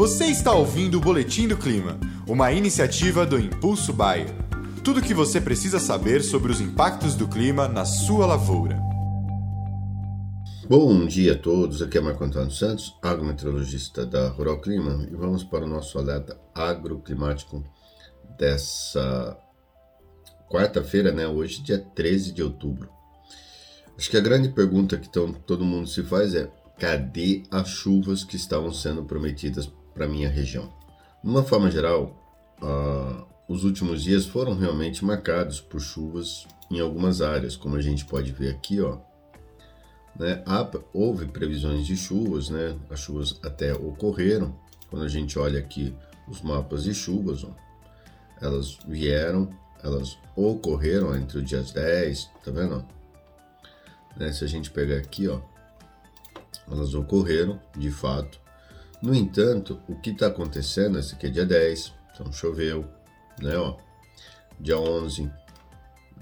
Você está ouvindo o Boletim do Clima, uma iniciativa do Impulso Bayer. Tudo o que você precisa saber sobre os impactos do clima na sua lavoura. Bom dia a todos, aqui é Marco Antônio Santos, agrometeorologista da Rural Clima, e vamos para o nosso alerta agroclimático dessa quarta-feira, né? Hoje, dia 13 de outubro. Acho que a grande pergunta que todo mundo se faz é: cadê as chuvas que estavam sendo prometidas para minha região? De uma forma geral, uh, os últimos dias foram realmente marcados por chuvas em algumas áreas, como a gente pode ver aqui, ó né? houve previsões de chuvas, né? As chuvas até ocorreram. Quando a gente olha aqui os mapas de chuvas, ó, elas vieram, elas ocorreram entre os dias 10, tá vendo? Né? Se a gente pegar aqui, ó, elas ocorreram de fato. No entanto, o que está acontecendo, é dia 10, então choveu, né? Ó, dia 11,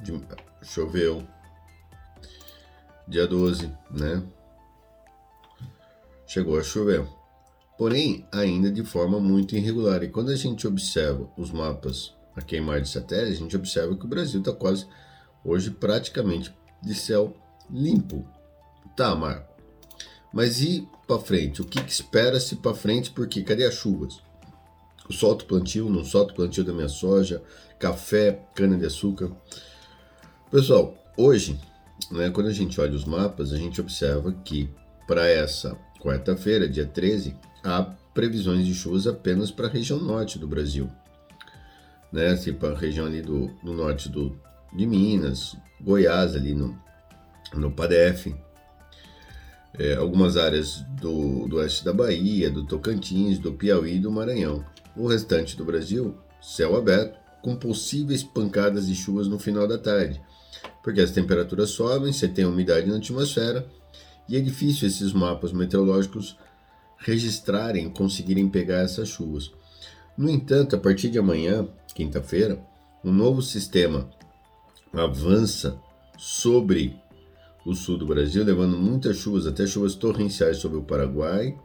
de, choveu, dia 12, né? Chegou a chover. Porém, ainda de forma muito irregular. E quando a gente observa os mapas a queimar de satélite, a gente observa que o Brasil está quase hoje praticamente de céu limpo. Tá, Marco. Mas e para frente? O que, que espera-se para frente? Porque cadê as chuvas? Eu solto plantio, não solto plantio da minha soja, café, cana de açúcar. Pessoal, hoje né, quando a gente olha os mapas, a gente observa que para essa quarta-feira, dia 13, há previsões de chuvas apenas para a região norte do Brasil. Né, assim, para a região ali do, do norte do, de Minas, Goiás, ali no, no PADEF, é, algumas áreas do, do oeste da Bahia, do Tocantins, do Piauí e do Maranhão. O restante do Brasil, céu aberto, com possíveis pancadas de chuvas no final da tarde, porque as temperaturas sobem, você tem umidade na atmosfera e é difícil esses mapas meteorológicos registrarem, conseguirem pegar essas chuvas. No entanto, a partir de amanhã, quinta-feira, um novo sistema avança sobre o sul do Brasil, levando muitas chuvas, até chuvas torrenciais sobre o Paraguai,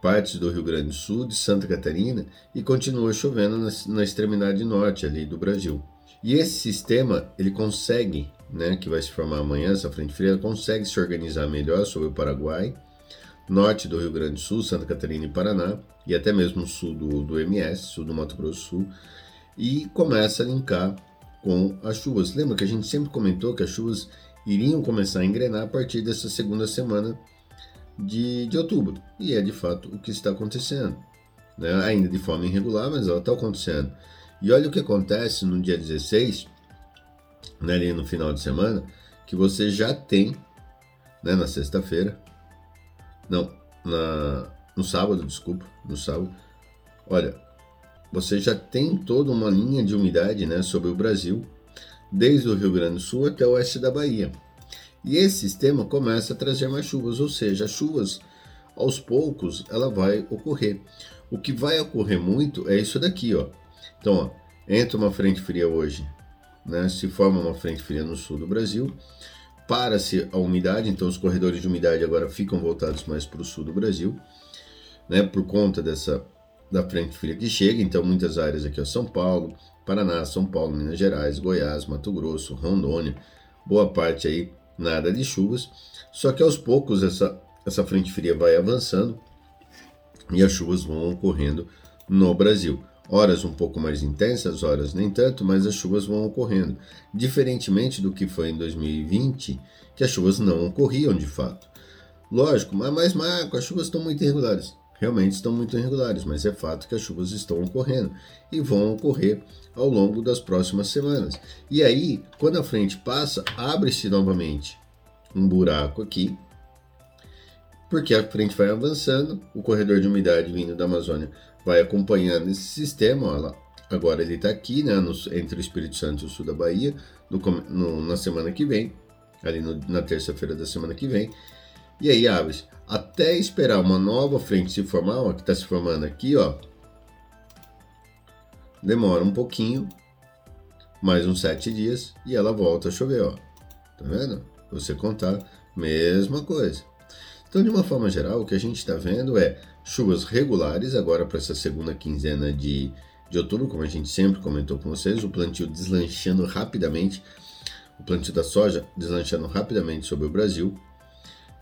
partes do Rio Grande do Sul, de Santa Catarina e continua chovendo na, na extremidade norte ali do Brasil. E esse sistema, ele consegue, né, que vai se formar amanhã, essa frente fria, consegue se organizar melhor sobre o Paraguai, norte do Rio Grande do Sul, Santa Catarina e Paraná, e até mesmo sul do, do MS, sul do Mato Grosso do Sul, e começa a linkar com as chuvas. Lembra que a gente sempre comentou que as chuvas iriam começar a engrenar a partir dessa segunda semana de, de outubro, e é de fato o que está acontecendo. Né? Ainda de forma irregular, mas ela está acontecendo. E olha o que acontece no dia 16, né, ali no final de semana, que você já tem, né, na sexta-feira, não, na, no sábado, desculpa, no sábado, olha, você já tem toda uma linha de umidade, né, sobre o Brasil, desde o Rio Grande do Sul até o oeste da Bahia. E esse sistema começa a trazer mais chuvas, ou seja, as chuvas aos poucos ela vai ocorrer. O que vai ocorrer muito é isso daqui, ó. Então, ó, entra uma frente fria hoje, né, se forma uma frente fria no sul do Brasil, para-se a umidade, então os corredores de umidade agora ficam voltados mais para o sul do Brasil, né, por conta dessa da frente fria que chega, então muitas áreas aqui, ó, São Paulo, Paraná, São Paulo, Minas Gerais, Goiás, Mato Grosso, Rondônia, boa parte aí nada de chuvas, só que aos poucos essa, essa frente fria vai avançando e as chuvas vão ocorrendo no Brasil horas um pouco mais intensas, horas nem tanto, mas as chuvas vão ocorrendo. Diferentemente do que foi em 2020, que as chuvas não ocorriam de fato. Lógico, mas, mas Marco, as chuvas estão muito irregulares. Realmente estão muito irregulares, mas é fato que as chuvas estão ocorrendo e vão ocorrer ao longo das próximas semanas. E aí, quando a frente passa, abre-se novamente um buraco aqui, porque a frente vai avançando, o corredor de umidade vindo da Amazônia vai acompanhando esse sistema. Ó, agora ele está aqui, né, no, entre o Espírito Santo e o sul da Bahia, no, no, na semana que vem, ali na terça-feira da semana que vem. E aí abre até esperar uma nova frente se formar, ó, que está se formando aqui, ó. Demora um pouquinho, mais uns sete dias, e ela volta a chover, ó. Tá vendo? Você contar, mesma coisa. Então, de uma forma geral, o que a gente está vendo é chuvas regulares agora para essa segunda quinzena de, de outubro, como a gente sempre comentou com vocês, o plantio deslanchando rapidamente, o plantio da soja deslanchando rapidamente sobre o Brasil,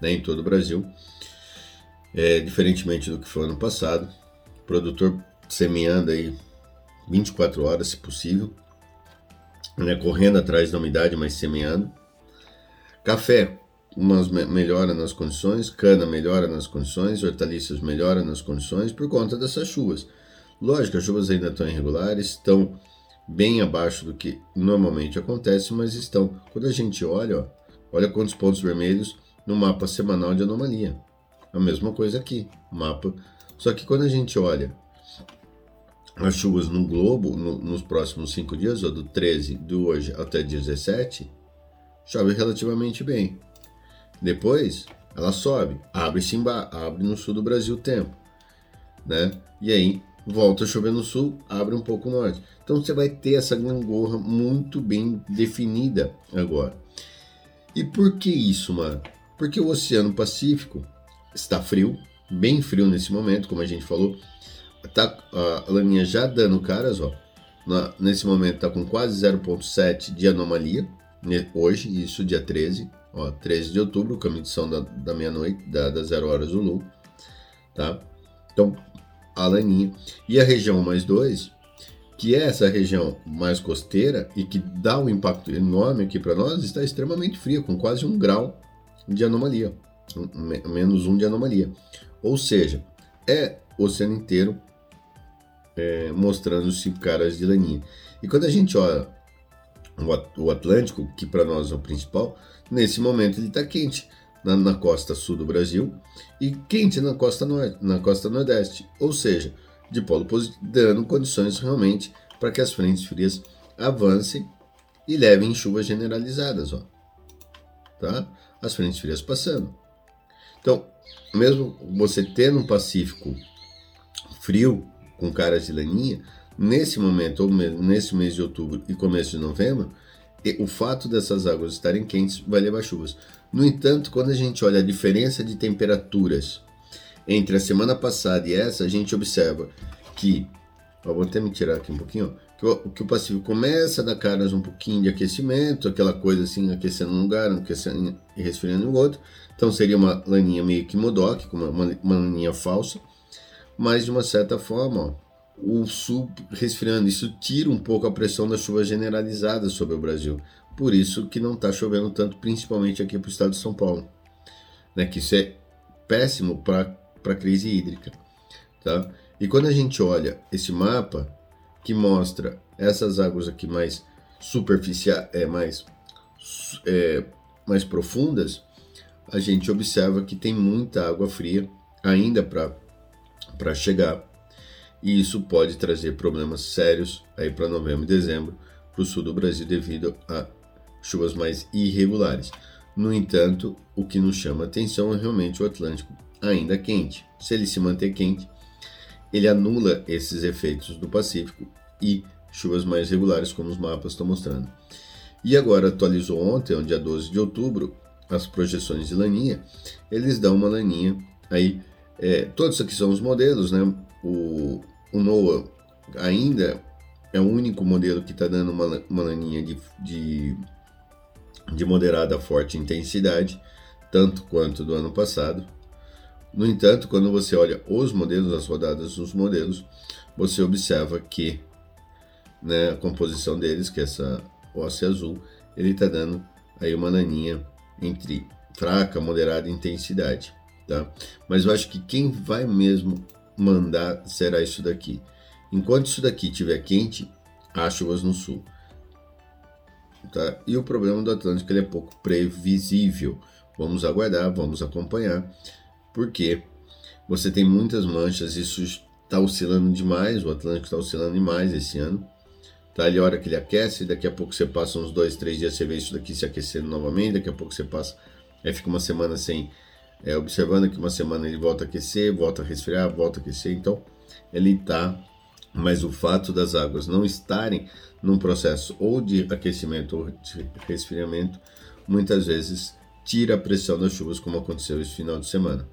né, em todo o Brasil, é, diferentemente do que foi ano passado. O produtor semeando aí 24 horas, se possível, né, correndo atrás da umidade, mas semeando. Café, umas melhora nas condições, cana melhora nas condições, hortaliças melhora nas condições por conta dessas chuvas. Lógico, as chuvas ainda estão irregulares, estão bem abaixo do que normalmente acontece, mas estão. Quando a gente olha, ó, olha quantos pontos vermelhos no mapa semanal de anomalia. A mesma coisa aqui, mapa. Só que quando a gente olha as chuvas no globo no, nos próximos cinco dias, ó, do 13 de hoje até 17, chove relativamente bem. Depois ela sobe, abre-se abre no sul do Brasil o tempo, né? E aí volta a chover no sul, abre um pouco o norte. Então você vai ter essa gangorra muito bem definida agora. E por que isso, mano? Porque o Oceano Pacífico está frio, bem frio nesse momento, como a gente falou. Tá a laninha já dando caras, ó. Na, nesse momento está com quase 0,7 de anomalia, hoje, isso dia 13, ó, 13 de outubro, com a medição da, da meia-noite, da, das 0 horas do Lu, tá? Então, a laninha. E a região mais 2, que é essa região mais costeira e que dá um impacto enorme aqui para nós, está extremamente fria, com quase um grau de anomalia, menos um de anomalia. Ou seja, é o oceano inteiro é, mostrando-se caras de laninha. E quando a gente olha o Atlântico, que para nós é o principal, nesse momento ele está quente na, na, costa sul do Brasil e quente na costa, norte, na costa nordeste, ou seja, de polo positivo, dando condições realmente para que as frentes frias avancem e levem chuvas generalizadas, ó. Tá? As frentes frias passando. Então, mesmo você tendo um Pacífico frio, com caras de laninha, nesse momento, ou nesse mês de outubro e começo de novembro, o fato dessas águas estarem quentes vai levar chuvas. No entanto, quando a gente olha a diferença de temperaturas entre a semana passada e essa, a gente observa que, ó, vou até me tirar aqui um pouquinho, ó, que, o, que o Pacífico começa a dar caras um pouquinho de aquecimento, aquela coisa assim, aquecendo um lugar, aquecendo e resfriando no outro. Então seria uma laninha meio que modoc, uma, uma laninha falsa mas de uma certa forma, ó, o sul resfriando, isso tira um pouco a pressão da chuva generalizada sobre o Brasil. Por isso que não está chovendo tanto, principalmente aqui para o estado de São Paulo. Né? Que isso é péssimo para a crise hídrica. Tá? E quando a gente olha esse mapa que mostra essas águas aqui mais superficiais, é, mais, é, mais profundas, a gente observa que tem muita água fria ainda para chegar, e isso pode trazer problemas sérios aí para novembro e dezembro para o sul do Brasil devido a chuvas mais irregulares. No entanto, o que nos chama atenção é realmente o Atlântico ainda quente. Se ele se manter quente, ele anula esses efeitos do Pacífico e chuvas mais regulares, como os mapas estão mostrando. E agora atualizou ontem, no dia 12 de outubro, as projeções de laninha. Eles dão uma laninha aí é, todos aqui são os modelos, né? O, o NOAA ainda é o único modelo que está dando uma, uma laninha de, de, de moderada a forte intensidade, tanto quanto do ano passado. No entanto, quando você olha os modelos, as rodadas dos modelos, você observa que né, a composição deles, que é essa óssea azul, ele está dando aí uma laninha entre fraca, moderada intensidade tá? Mas eu acho que quem vai mesmo mandar será isso daqui. Enquanto isso daqui estiver quente, há chuvas no sul. Tá? E o problema do Atlântico ele é pouco previsível. Vamos aguardar, vamos acompanhar, porque você tem muitas manchas, isso está oscilando demais, o Atlântico está oscilando demais esse ano. Tá ali a hora que ele aquece, daqui a pouco você passa uns dois, três dias, você vê isso daqui se aquecendo novamente, daqui a pouco você passa, aí fica uma semana sem é, observando que uma semana ele volta a aquecer, volta a resfriar, volta a aquecer, então ele está. Mas o fato das águas não estarem num processo ou de aquecimento ou de resfriamento, muitas vezes tira a pressão das chuvas, como aconteceu esse final de semana.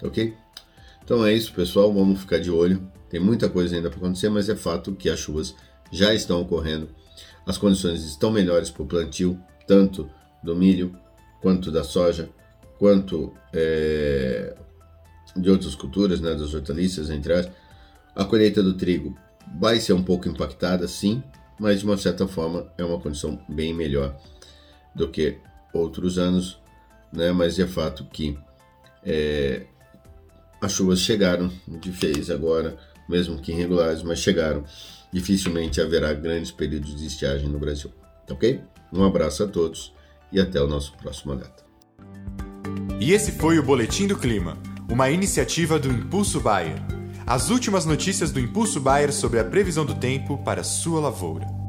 Tá ok? Então é isso, pessoal. Vamos ficar de olho. Tem muita coisa ainda para acontecer, mas é fato que as chuvas já estão ocorrendo. As condições estão melhores para o plantio, tanto do milho, quanto da soja, quanto é, de outras culturas, né, das hortaliças, entre as. A colheita do trigo vai ser um pouco impactada, sim, mas de uma certa forma é uma condição bem melhor do que outros anos, né? Mas é fato que é, as chuvas chegaram de vez agora, mesmo que irregulares, mas chegaram. Dificilmente haverá grandes períodos de estiagem no Brasil. Ok? Um abraço a todos e até o nosso próximo data. E esse foi o Boletim do Clima, uma iniciativa do Impulso Bayer. As últimas notícias do Impulso Bayer sobre a previsão do tempo para sua lavoura.